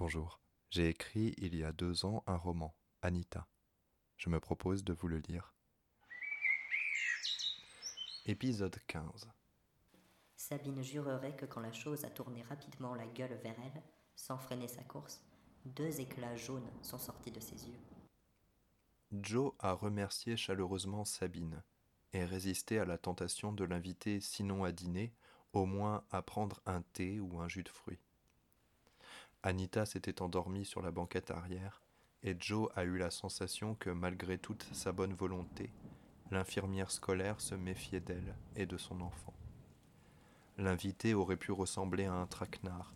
Bonjour. J'ai écrit il y a deux ans un roman, Anita. Je me propose de vous le lire. Épisode 15. Sabine jurerait que quand la chose a tourné rapidement la gueule vers elle, sans freiner sa course, deux éclats jaunes sont sortis de ses yeux. Joe a remercié chaleureusement Sabine et résisté à la tentation de l'inviter sinon à dîner, au moins à prendre un thé ou un jus de fruits. Anita s'était endormie sur la banquette arrière, et Joe a eu la sensation que malgré toute sa bonne volonté, l'infirmière scolaire se méfiait d'elle et de son enfant. L'invité aurait pu ressembler à un traquenard.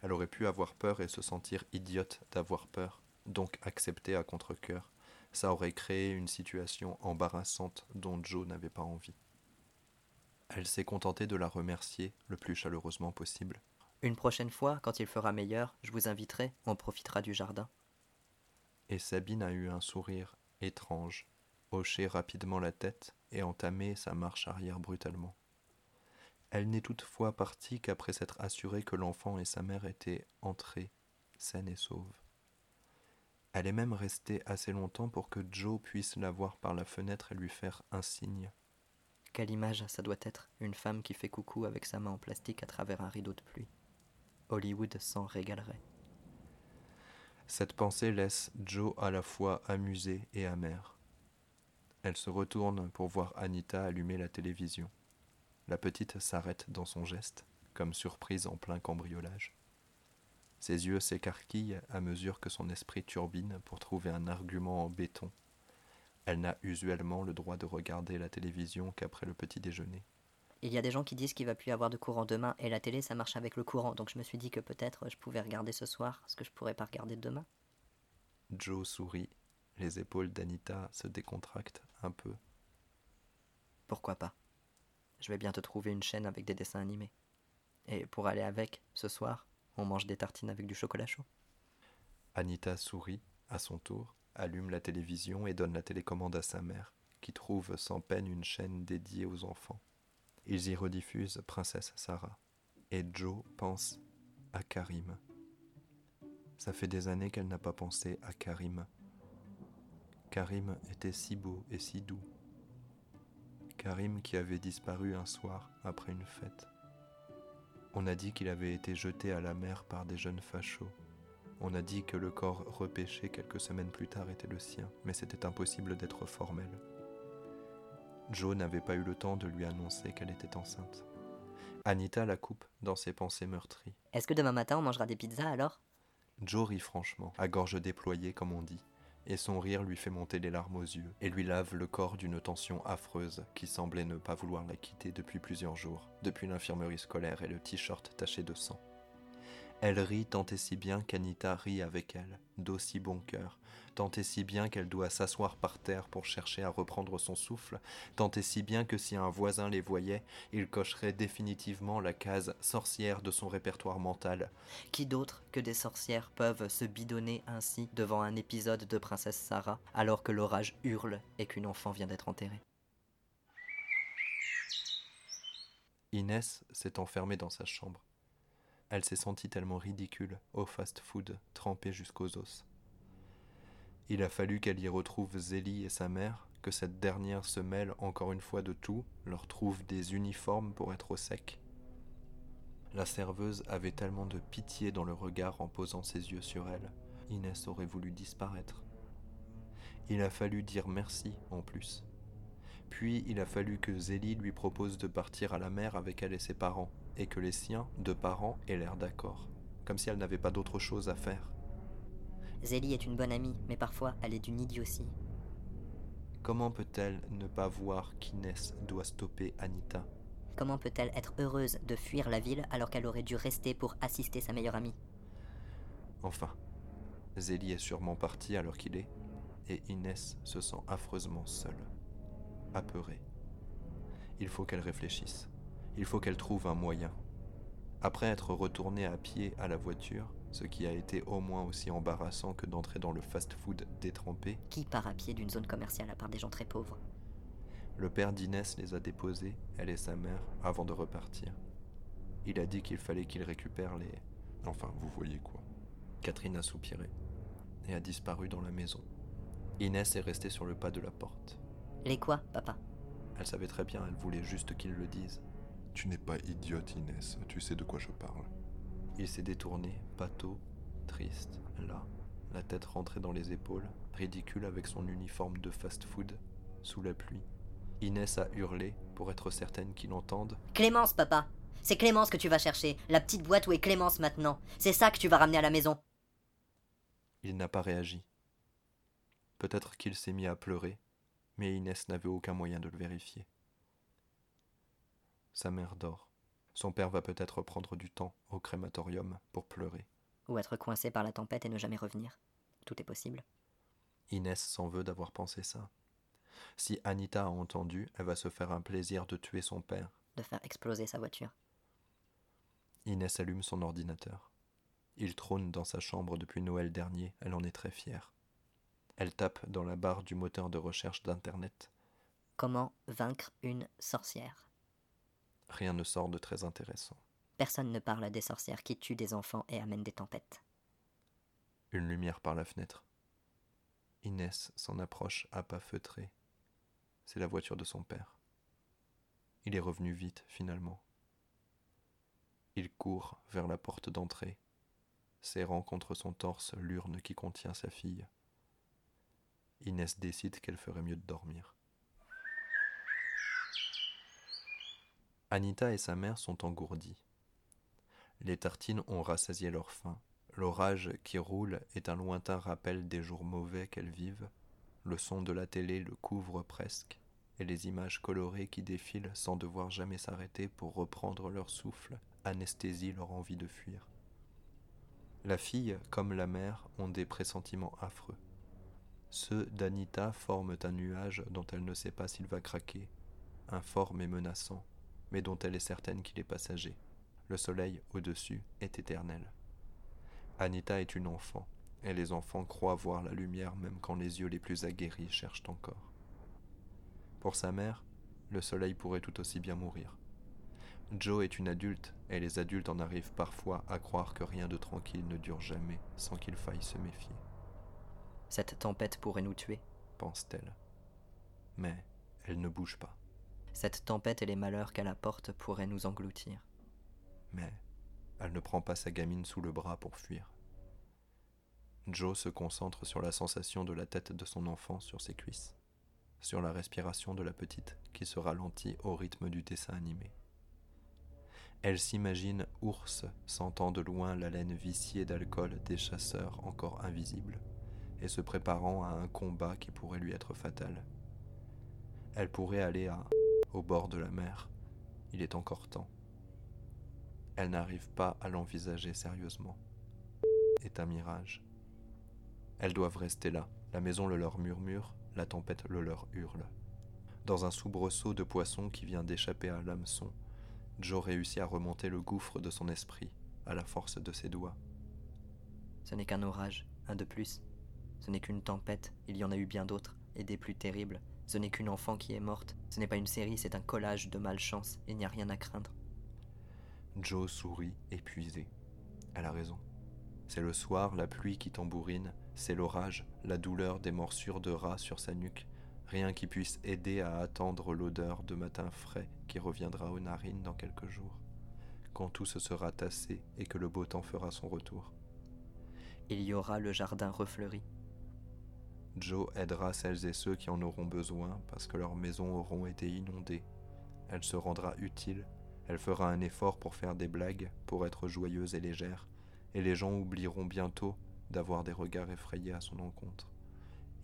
Elle aurait pu avoir peur et se sentir idiote d'avoir peur, donc accepter à contre-coeur. Ça aurait créé une situation embarrassante dont Joe n'avait pas envie. Elle s'est contentée de la remercier le plus chaleureusement possible. Une prochaine fois, quand il fera meilleur, je vous inviterai, on profitera du jardin. Et Sabine a eu un sourire étrange, hoché rapidement la tête et entamé sa marche arrière brutalement. Elle n'est toutefois partie qu'après s'être assurée que l'enfant et sa mère étaient entrés, sains et sauves. Elle est même restée assez longtemps pour que Joe puisse la voir par la fenêtre et lui faire un signe. Quelle image ça doit être, une femme qui fait coucou avec sa main en plastique à travers un rideau de pluie. Hollywood s'en régalerait. Cette pensée laisse Joe à la fois amusée et amère. Elle se retourne pour voir Anita allumer la télévision. La petite s'arrête dans son geste, comme surprise en plein cambriolage. Ses yeux s'écarquillent à mesure que son esprit turbine pour trouver un argument en béton. Elle n'a usuellement le droit de regarder la télévision qu'après le petit déjeuner. Il y a des gens qui disent qu'il va plus y avoir de courant demain et la télé ça marche avec le courant donc je me suis dit que peut-être je pouvais regarder ce soir ce que je pourrais pas regarder demain. Joe sourit, les épaules d'Anita se décontractent un peu. Pourquoi pas? Je vais bien te trouver une chaîne avec des dessins animés. Et pour aller avec, ce soir, on mange des tartines avec du chocolat chaud. Anita sourit, à son tour, allume la télévision et donne la télécommande à sa mère, qui trouve sans peine une chaîne dédiée aux enfants. Ils y rediffusent Princesse Sarah. Et Joe pense à Karim. Ça fait des années qu'elle n'a pas pensé à Karim. Karim était si beau et si doux. Karim qui avait disparu un soir après une fête. On a dit qu'il avait été jeté à la mer par des jeunes fachos. On a dit que le corps repêché quelques semaines plus tard était le sien, mais c'était impossible d'être formel. Joe n'avait pas eu le temps de lui annoncer qu'elle était enceinte. Anita la coupe dans ses pensées meurtries. Est-ce que demain matin on mangera des pizzas alors? Joe rit franchement, à gorge déployée comme on dit, et son rire lui fait monter les larmes aux yeux et lui lave le corps d'une tension affreuse qui semblait ne pas vouloir la quitter depuis plusieurs jours, depuis l'infirmerie scolaire et le t-shirt taché de sang. Elle rit tant et si bien qu'Anita rit avec elle, d'aussi bon cœur, tant et si bien qu'elle doit s'asseoir par terre pour chercher à reprendre son souffle, tant et si bien que si un voisin les voyait, il cocherait définitivement la case sorcière de son répertoire mental. Qui d'autre que des sorcières peuvent se bidonner ainsi devant un épisode de Princesse Sarah alors que l'orage hurle et qu'une enfant vient d'être enterrée? Inès s'est enfermée dans sa chambre. Elle s'est sentie tellement ridicule au fast-food, trempée jusqu'aux os. Il a fallu qu'elle y retrouve Zélie et sa mère, que cette dernière se mêle encore une fois de tout, leur trouve des uniformes pour être au sec. La serveuse avait tellement de pitié dans le regard en posant ses yeux sur elle, Inès aurait voulu disparaître. Il a fallu dire merci en plus. Puis il a fallu que Zélie lui propose de partir à la mer avec elle et ses parents, et que les siens, de parents, aient l'air d'accord, comme si elle n'avait pas d'autre chose à faire. Zélie est une bonne amie, mais parfois elle est d'une idiotie. Comment peut-elle ne pas voir qu'Inès doit stopper Anita? Comment peut-elle être heureuse de fuir la ville alors qu'elle aurait dû rester pour assister sa meilleure amie? Enfin, Zélie est sûrement partie alors qu'il est, et Inès se sent affreusement seule, apeurée. Il faut qu'elle réfléchisse. Il faut qu'elle trouve un moyen. Après être retournée à pied à la voiture, ce qui a été au moins aussi embarrassant que d'entrer dans le fast-food détrempé, Qui part à pied d'une zone commerciale à part des gens très pauvres? le père d'Inès les a déposés, elle et sa mère, avant de repartir. Il a dit qu'il fallait qu'il récupère les... Enfin, vous voyez quoi. Catherine a soupiré et a disparu dans la maison. Inès est restée sur le pas de la porte. Les quoi, papa? Elle savait très bien, elle voulait juste qu'il le dise. Tu n'es pas idiote, Inès, tu sais de quoi je parle. Il s'est détourné, pâteau, triste, là, la tête rentrée dans les épaules, ridicule avec son uniforme de fast-food, sous la pluie. Inès a hurlé pour être certaine qu'il entende. Clémence, papa C'est Clémence que tu vas chercher, la petite boîte où est Clémence maintenant. C'est ça que tu vas ramener à la maison. Il n'a pas réagi. Peut-être qu'il s'est mis à pleurer, mais Inès n'avait aucun moyen de le vérifier. Sa mère dort. Son père va peut-être prendre du temps au crématorium pour pleurer. Ou être coincé par la tempête et ne jamais revenir. Tout est possible. Inès s'en veut d'avoir pensé ça. Si Anita a entendu, elle va se faire un plaisir de tuer son père. De faire exploser sa voiture. Inès allume son ordinateur. Il trône dans sa chambre depuis Noël dernier, elle en est très fière. Elle tape dans la barre du moteur de recherche d'Internet. Comment vaincre une sorcière? Rien ne sort de très intéressant. Personne ne parle des sorcières qui tuent des enfants et amènent des tempêtes. Une lumière par la fenêtre. Inès s'en approche à pas feutrés. C'est la voiture de son père. Il est revenu vite, finalement. Il court vers la porte d'entrée, serrant contre son torse l'urne qui contient sa fille. Inès décide qu'elle ferait mieux de dormir. Anita et sa mère sont engourdies. Les tartines ont rassasié leur faim. L'orage qui roule est un lointain rappel des jours mauvais qu'elles vivent. Le son de la télé le couvre presque, et les images colorées qui défilent sans devoir jamais s'arrêter pour reprendre leur souffle anesthésient leur envie de fuir. La fille, comme la mère, ont des pressentiments affreux. Ceux d'Anita forment un nuage dont elle ne sait pas s'il va craquer, informe et menaçant, mais dont elle est certaine qu'il est passager. Le soleil au-dessus est éternel. Anita est une enfant, et les enfants croient voir la lumière même quand les yeux les plus aguerris cherchent encore. Pour sa mère, le soleil pourrait tout aussi bien mourir. Joe est une adulte, et les adultes en arrivent parfois à croire que rien de tranquille ne dure jamais sans qu'il faille se méfier. Cette tempête pourrait nous tuer, pense-t-elle. Mais elle ne bouge pas. Cette tempête et les malheurs qu'elle apporte pourraient nous engloutir. Mais elle ne prend pas sa gamine sous le bras pour fuir. Joe se concentre sur la sensation de la tête de son enfant sur ses cuisses, sur la respiration de la petite qui se ralentit au rythme du dessin animé. Elle s'imagine ours sentant de loin la laine viciée d'alcool des chasseurs encore invisibles et se préparant à un combat qui pourrait lui être fatal. Elle pourrait aller à au bord de la mer. Il est encore temps. Elle n'arrive pas à l'envisager sérieusement. Est un mirage. Elles doivent rester là. La maison le leur murmure, la tempête le leur hurle. Dans un soubresaut de poisson qui vient d'échapper à l'hameçon, Joe réussit à remonter le gouffre de son esprit à la force de ses doigts. Ce n'est qu'un orage, un de plus. Ce n'est qu'une tempête, il y en a eu bien d'autres, et des plus terribles. Ce n'est qu'une enfant qui est morte. Ce n'est pas une série, c'est un collage de malchance. Il n'y a rien à craindre. Joe sourit, épuisé. Elle a raison. C'est le soir, la pluie qui tambourine, c'est l'orage, la douleur des morsures de rats sur sa nuque, rien qui puisse aider à attendre l'odeur de matin frais qui reviendra aux narines dans quelques jours, quand tout se sera tassé et que le beau temps fera son retour. Il y aura le jardin refleuri. Joe aidera celles et ceux qui en auront besoin parce que leurs maisons auront été inondées. Elle se rendra utile, elle fera un effort pour faire des blagues, pour être joyeuse et légère, et les gens oublieront bientôt d'avoir des regards effrayés à son encontre.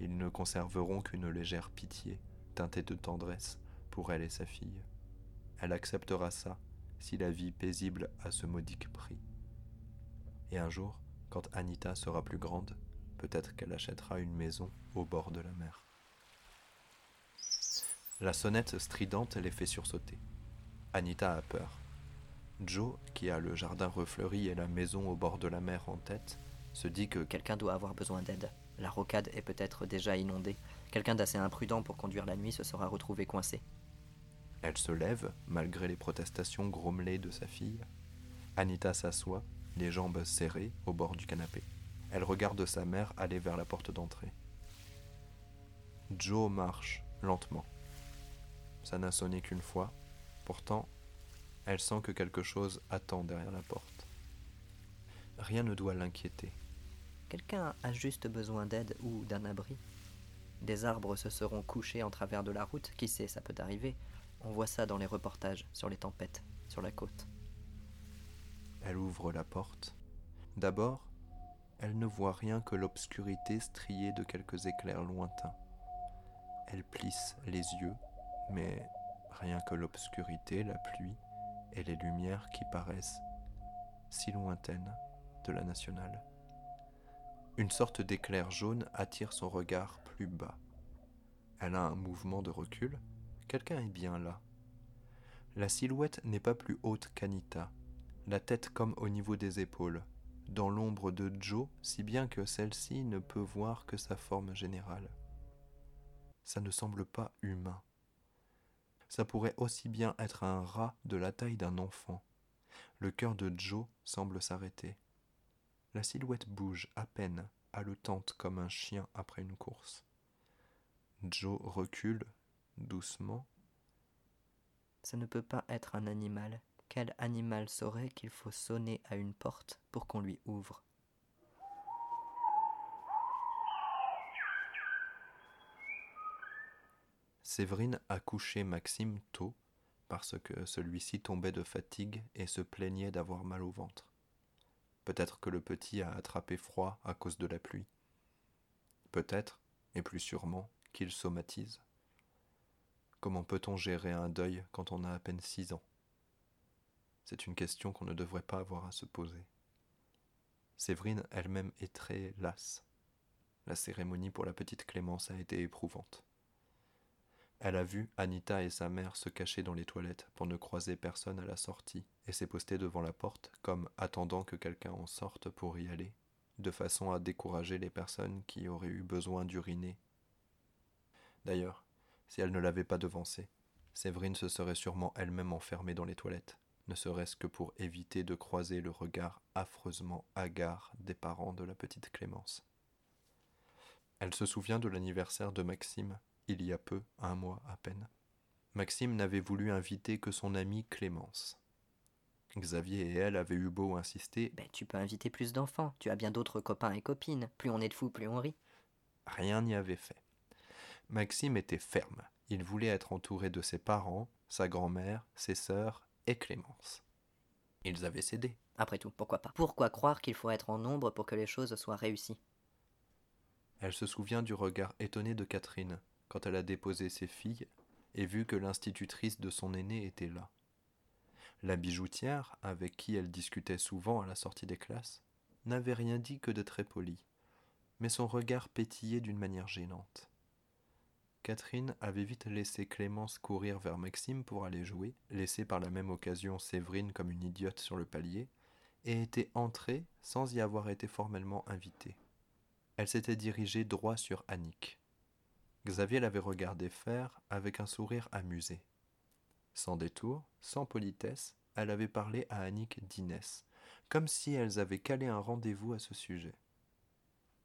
Ils ne conserveront qu'une légère pitié, teintée de tendresse, pour elle et sa fille. Elle acceptera ça si la vie paisible a ce modique prix. Et un jour, quand Anita sera plus grande, peut-être qu'elle achètera une maison au bord de la mer. La sonnette stridente les fait sursauter. Anita a peur. Joe, qui a le jardin refleuri et la maison au bord de la mer en tête, se dit que quelqu'un doit avoir besoin d'aide. La rocade est peut-être déjà inondée. Quelqu'un d'assez imprudent pour conduire la nuit se sera retrouvé coincé. Elle se lève, malgré les protestations grommelées de sa fille. Anita s'assoit, les jambes serrées, au bord du canapé. Elle regarde sa mère aller vers la porte d'entrée. Joe marche lentement. Ça n'a sonné qu'une fois, pourtant, elle sent que quelque chose attend derrière la porte. Rien ne doit l'inquiéter. Quelqu'un a juste besoin d'aide ou d'un abri. Des arbres se seront couchés en travers de la route, qui sait, ça peut arriver. On voit ça dans les reportages sur les tempêtes, sur la côte. Elle ouvre la porte. D'abord, elle ne voit rien que l'obscurité striée de quelques éclairs lointains. Elle plisse les yeux, mais rien que l'obscurité, la pluie et les lumières qui paraissent si lointaines de la nationale. Une sorte d'éclair jaune attire son regard plus bas. Elle a un mouvement de recul. Quelqu'un est bien là. La silhouette n'est pas plus haute qu'Anita, la tête comme au niveau des épaules, dans l'ombre de Joe, si bien que celle-ci ne peut voir que sa forme générale. Ça ne semble pas humain. Ça pourrait aussi bien être un rat de la taille d'un enfant. Le cœur de Joe semble s'arrêter. La silhouette bouge à peine, haletante comme un chien après une course. Joe recule doucement. Ça ne peut pas être un animal. Quel animal saurait qu'il faut sonner à une porte pour qu'on lui ouvre? Séverine a couché Maxime tôt parce que celui-ci tombait de fatigue et se plaignait d'avoir mal au ventre. Peut-être que le petit a attrapé froid à cause de la pluie. Peut-être, et plus sûrement, qu'il somatise. Comment peut-on gérer un deuil quand on a à peine six ans? C'est une question qu'on ne devrait pas avoir à se poser. Séverine elle-même est très lasse. La cérémonie pour la petite Clémence a été éprouvante. Elle a vu Anita et sa mère se cacher dans les toilettes pour ne croiser personne à la sortie et s'est postée devant la porte comme attendant que quelqu'un en sorte pour y aller, de façon à décourager les personnes qui auraient eu besoin d'uriner. D'ailleurs, si elle ne l'avait pas devancée, Séverine se serait sûrement elle-même enfermée dans les toilettes, ne serait-ce que pour éviter de croiser le regard affreusement hagard des parents de la petite Clémence. Elle se souvient de l'anniversaire de Maxime il y a peu, un mois à peine. Maxime n'avait voulu inviter que son amie Clémence. Xavier et elle avaient eu beau insister. Ben, tu peux inviter plus d'enfants, tu as bien d'autres copains et copines. Plus on est de fous, plus on rit. Rien n'y avait fait. Maxime était ferme. Il voulait être entouré de ses parents, sa grand-mère, ses sœurs et Clémence. Ils avaient cédé. Après tout, pourquoi pas? Pourquoi croire qu'il faut être en nombre pour que les choses soient réussies? Elle se souvient du regard étonné de Catherine, quand elle a déposé ses filles et vu que l'institutrice de son aîné était là. La bijoutière, avec qui elle discutait souvent à la sortie des classes, n'avait rien dit que de très poli, mais son regard pétillait d'une manière gênante. Catherine avait vite laissé Clémence courir vers Maxime pour aller jouer, laissé par la même occasion Séverine comme une idiote sur le palier, et était entrée sans y avoir été formellement invitée. Elle s'était dirigée droit sur Annick. Xavier l'avait regardé faire avec un sourire amusé. Sans détour, sans politesse, elle avait parlé à Annick d'Inès, comme si elles avaient calé un rendez-vous à ce sujet.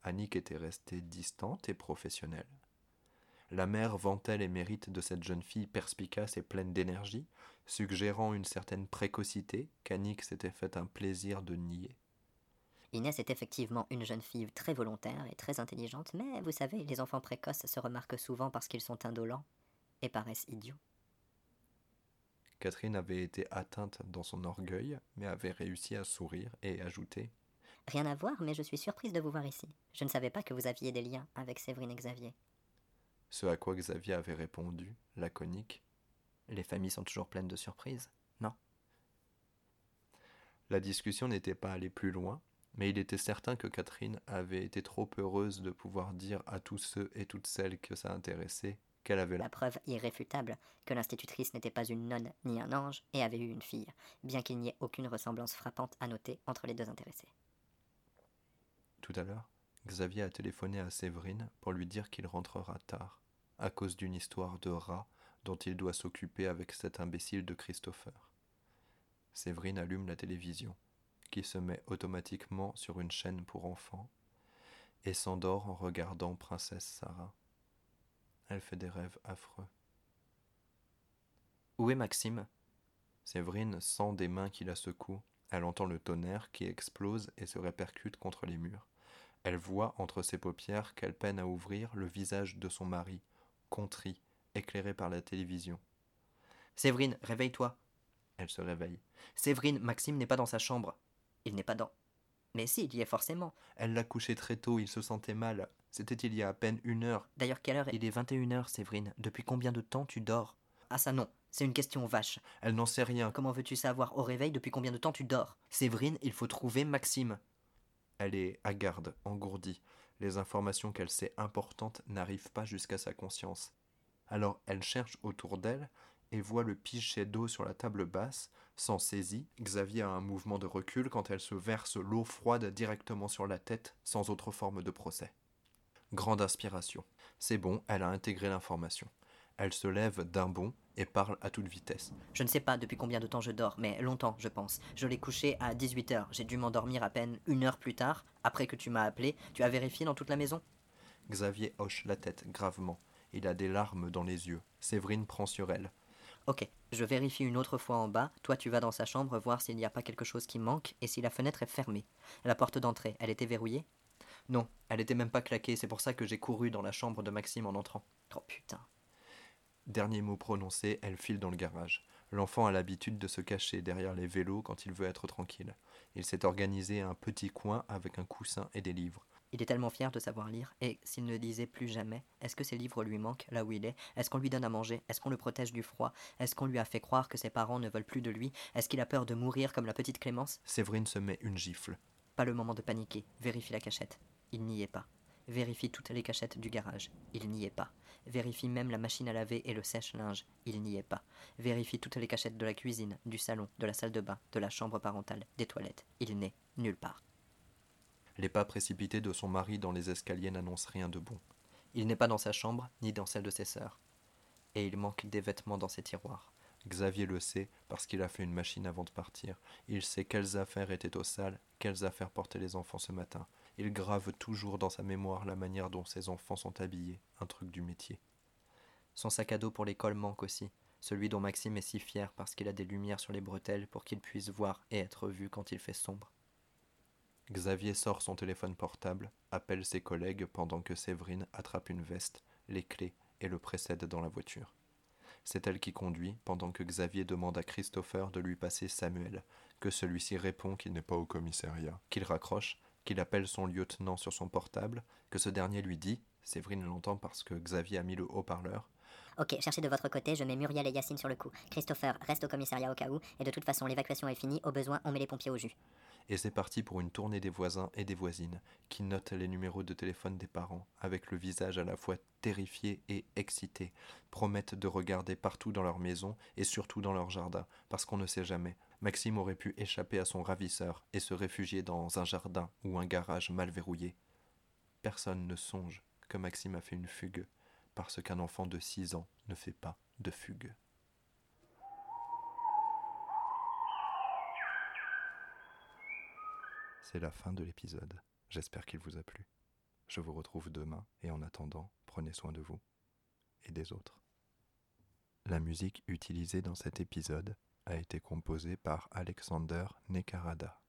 Annick était restée distante et professionnelle. La mère vantait les mérites de cette jeune fille perspicace et pleine d'énergie, suggérant une certaine précocité qu'Annick s'était fait un plaisir de nier. Inès est effectivement une jeune fille très volontaire et très intelligente, mais vous savez, les enfants précoces se remarquent souvent parce qu'ils sont indolents et paraissent idiots. Catherine avait été atteinte dans son orgueil, mais avait réussi à sourire et ajouter Rien à voir, mais je suis surprise de vous voir ici. Je ne savais pas que vous aviez des liens avec Séverine et Xavier. Ce à quoi Xavier avait répondu, laconique Les familles sont toujours pleines de surprises, non? La discussion n'était pas allée plus loin, mais il était certain que Catherine avait été trop heureuse de pouvoir dire à tous ceux et toutes celles que ça intéressait qu'elle avait la preuve irréfutable que l'institutrice n'était pas une nonne ni un ange et avait eu une fille, bien qu'il n'y ait aucune ressemblance frappante à noter entre les deux intéressés. Tout à l'heure, Xavier a téléphoné à Séverine pour lui dire qu'il rentrera tard, à cause d'une histoire de rat dont il doit s'occuper avec cet imbécile de Christopher. Séverine allume la télévision qui se met automatiquement sur une chaîne pour enfants, et s'endort en regardant Princesse Sarah. Elle fait des rêves affreux. Où est Maxime? Séverine sent des mains qui la secouent. Elle entend le tonnerre qui explose et se répercute contre les murs. Elle voit entre ses paupières qu'elle peine à ouvrir le visage de son mari, contrit, éclairé par la télévision. Séverine, réveille-toi. Elle se réveille. Séverine, Maxime n'est pas dans sa chambre. Il n'est pas dans. Mais si, il y est forcément. Elle l'a couché très tôt, il se sentait mal. C'était il y a à peine une heure. D'ailleurs, quelle heure est... Il est 21 heures, Séverine. Depuis combien de temps tu dors? Ah ça non, c'est une question vache. Elle n'en sait rien. Comment veux-tu savoir au réveil depuis combien de temps tu dors? Séverine, il faut trouver Maxime. Elle est hagarde, engourdie. Les informations qu'elle sait importantes n'arrivent pas jusqu'à sa conscience. Alors elle cherche autour d'elle et voit le pichet d'eau sur la table basse. S'en saisit, Xavier a un mouvement de recul quand elle se verse l'eau froide directement sur la tête, sans autre forme de procès. Grande inspiration. C'est bon, elle a intégré l'information. Elle se lève d'un bond et parle à toute vitesse. Je ne sais pas depuis combien de temps je dors, mais longtemps, je pense. Je l'ai couché à 18h. J'ai dû m'endormir à peine une heure plus tard, après que tu m'as appelé. Tu as vérifié dans toute la maison? Xavier hoche la tête gravement. Il a des larmes dans les yeux. Séverine prend sur elle. Ok, je vérifie une autre fois en bas. Toi, tu vas dans sa chambre voir s'il n'y a pas quelque chose qui manque et si la fenêtre est fermée. La porte d'entrée, elle était verrouillée? Non, elle était même pas claquée. C'est pour ça que j'ai couru dans la chambre de Maxime en entrant. Oh putain. Dernier mot prononcé, elle file dans le garage. L'enfant a l'habitude de se cacher derrière les vélos quand il veut être tranquille. Il s'est organisé un petit coin avec un coussin et des livres. Il est tellement fier de savoir lire, et s'il ne lisait plus jamais, est-ce que ses livres lui manquent là où il est? Est-ce qu'on lui donne à manger? Est-ce qu'on le protège du froid? Est-ce qu'on lui a fait croire que ses parents ne veulent plus de lui? Est-ce qu'il a peur de mourir comme la petite Clémence? Séverine se met une gifle. Pas le moment de paniquer. Vérifie la cachette. Il n'y est pas. Vérifie toutes les cachettes du garage. Il n'y est pas. Vérifie même la machine à laver et le sèche-linge. Il n'y est pas. Vérifie toutes les cachettes de la cuisine, du salon, de la salle de bain, de la chambre parentale, des toilettes. Il n'est nulle part. Les pas précipités de son mari dans les escaliers n'annoncent rien de bon. Il n'est pas dans sa chambre, ni dans celle de ses sœurs. Et il manque des vêtements dans ses tiroirs. Xavier le sait parce qu'il a fait une machine avant de partir. Il sait quelles affaires étaient au salle, quelles affaires portaient les enfants ce matin. Il grave toujours dans sa mémoire la manière dont ses enfants sont habillés, un truc du métier. Son sac à dos pour l'école manque aussi, celui dont Maxime est si fier parce qu'il a des lumières sur les bretelles pour qu'il puisse voir et être vu quand il fait sombre. Xavier sort son téléphone portable, appelle ses collègues pendant que Séverine attrape une veste, les clés et le précède dans la voiture. C'est elle qui conduit pendant que Xavier demande à Christopher de lui passer Samuel, que celui-ci répond qu'il n'est pas au commissariat, qu'il raccroche, qu'il appelle son lieutenant sur son portable, que ce dernier lui dit, Séverine l'entend parce que Xavier a mis le haut-parleur, Ok, cherchez de votre côté, je mets Muriel et Yacine sur le coup. Christopher reste au commissariat au cas où, et de toute façon l'évacuation est finie, au besoin on met les pompiers au jus et c'est parti pour une tournée des voisins et des voisines, qui notent les numéros de téléphone des parents, avec le visage à la fois terrifié et excité, promettent de regarder partout dans leur maison et surtout dans leur jardin, parce qu'on ne sait jamais. Maxime aurait pu échapper à son ravisseur et se réfugier dans un jardin ou un garage mal verrouillé. Personne ne songe que Maxime a fait une fugue, parce qu'un enfant de six ans ne fait pas de fugue. C'est la fin de l'épisode. J'espère qu'il vous a plu. Je vous retrouve demain et en attendant, prenez soin de vous et des autres. La musique utilisée dans cet épisode a été composée par Alexander Nekarada.